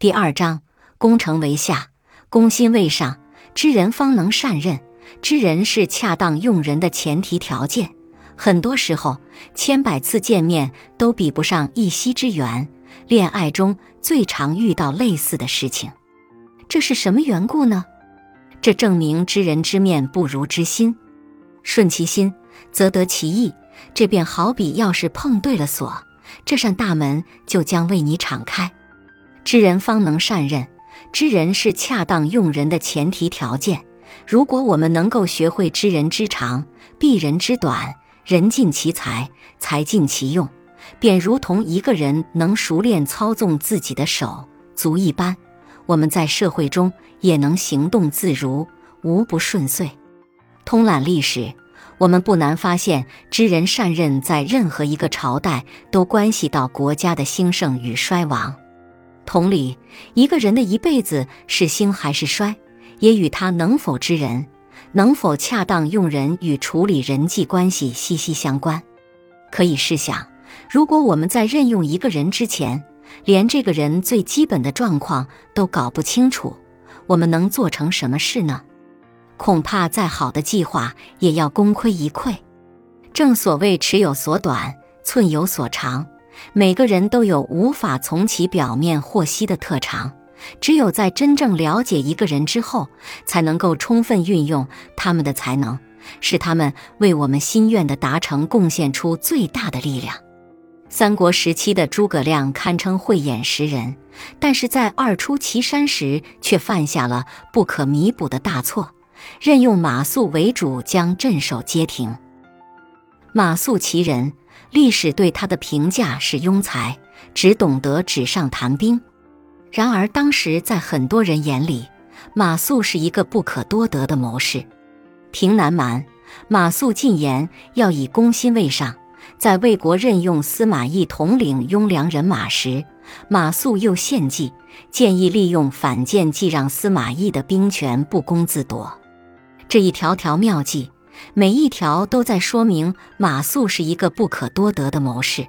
第二章，攻城为下，攻心为上，知人方能善任。知人是恰当用人的前提条件。很多时候，千百次见面都比不上一夕之缘。恋爱中最常遇到类似的事情，这是什么缘故呢？这证明知人知面不如知心。顺其心，则得其意。这便好比钥匙碰对了锁，这扇大门就将为你敞开。知人方能善任，知人是恰当用人的前提条件。如果我们能够学会知人之长，避人之短，人尽其才，才尽其用，便如同一个人能熟练操纵自己的手足一般，我们在社会中也能行动自如，无不顺遂。通览历史，我们不难发现，知人善任在任何一个朝代都关系到国家的兴盛与衰亡。同理，一个人的一辈子是兴还是衰，也与他能否知人、能否恰当用人与处理人际关系息息相关。可以试想，如果我们在任用一个人之前，连这个人最基本的状况都搞不清楚，我们能做成什么事呢？恐怕再好的计划也要功亏一篑。正所谓尺有所短，寸有所长。每个人都有无法从其表面获悉的特长，只有在真正了解一个人之后，才能够充分运用他们的才能，使他们为我们心愿的达成贡献出最大的力量。三国时期的诸葛亮堪称慧眼识人，但是在二出祁山时却犯下了不可弥补的大错。任用马谡为主将镇守街亭。马谡其人，历史对他的评价是庸才，只懂得纸上谈兵。然而当时在很多人眼里，马谡是一个不可多得的谋士。平南蛮，马谡进言要以攻心为上。在魏国任用司马懿统领雍凉人马时，马谡又献计，建议利用反间计让司马懿的兵权不攻自夺。这一条条妙计，每一条都在说明马谡是一个不可多得的谋士。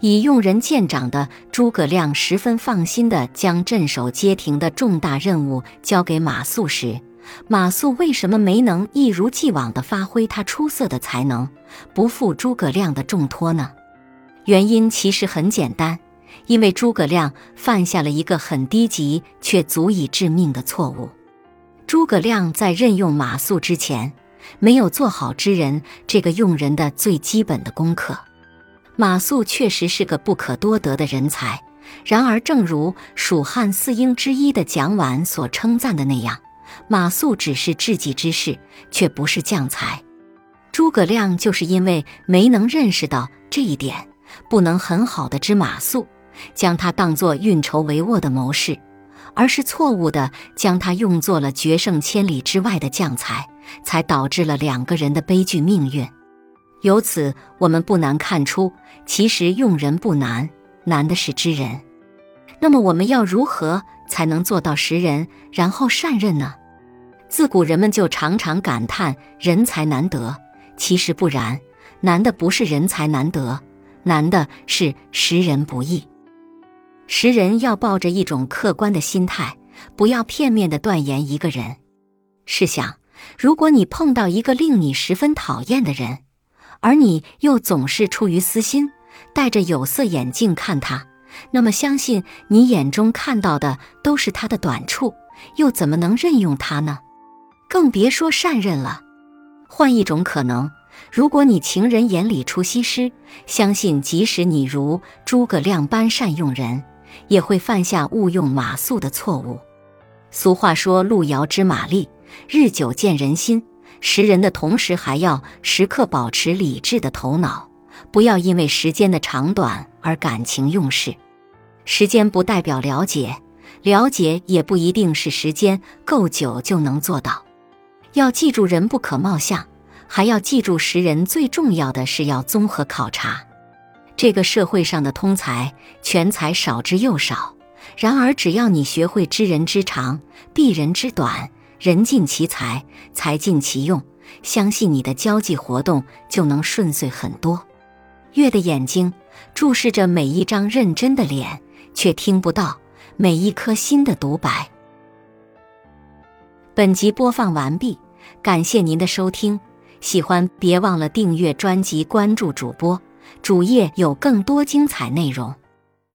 以用人见长的诸葛亮十分放心地将镇守街亭的重大任务交给马谡时，马谡为什么没能一如既往地发挥他出色的才能，不负诸葛亮的重托呢？原因其实很简单，因为诸葛亮犯下了一个很低级却足以致命的错误。诸葛亮在任用马谡之前，没有做好知人这个用人的最基本的功课。马谡确实是个不可多得的人才，然而，正如蜀汉四英之一的蒋琬所称赞的那样，马谡只是智计之士，却不是将才。诸葛亮就是因为没能认识到这一点，不能很好的知马谡，将他当作运筹帷幄的谋士。而是错误的将他用作了决胜千里之外的将才，才导致了两个人的悲剧命运。由此，我们不难看出，其实用人不难，难的是知人。那么，我们要如何才能做到识人，然后善任呢？自古人们就常常感叹人才难得，其实不然，难的不是人才难得，难的是识人不易。识人要抱着一种客观的心态，不要片面的断言一个人。试想，如果你碰到一个令你十分讨厌的人，而你又总是出于私心，戴着有色眼镜看他，那么相信你眼中看到的都是他的短处，又怎么能任用他呢？更别说善任了。换一种可能，如果你情人眼里出西施，相信即使你如诸葛亮般善用人。也会犯下误用马谡的错误。俗话说：“路遥知马力，日久见人心。”识人的同时，还要时刻保持理智的头脑，不要因为时间的长短而感情用事。时间不代表了解，了解也不一定是时间够久就能做到。要记住，人不可貌相，还要记住识人。最重要的是要综合考察。这个社会上的通才、全才少之又少。然而，只要你学会知人之长、避人之短，人尽其才，才尽其用，相信你的交际活动就能顺遂很多。月的眼睛注视着每一张认真的脸，却听不到每一颗心的独白。本集播放完毕，感谢您的收听。喜欢别忘了订阅专辑，关注主播主页有更多精彩内容。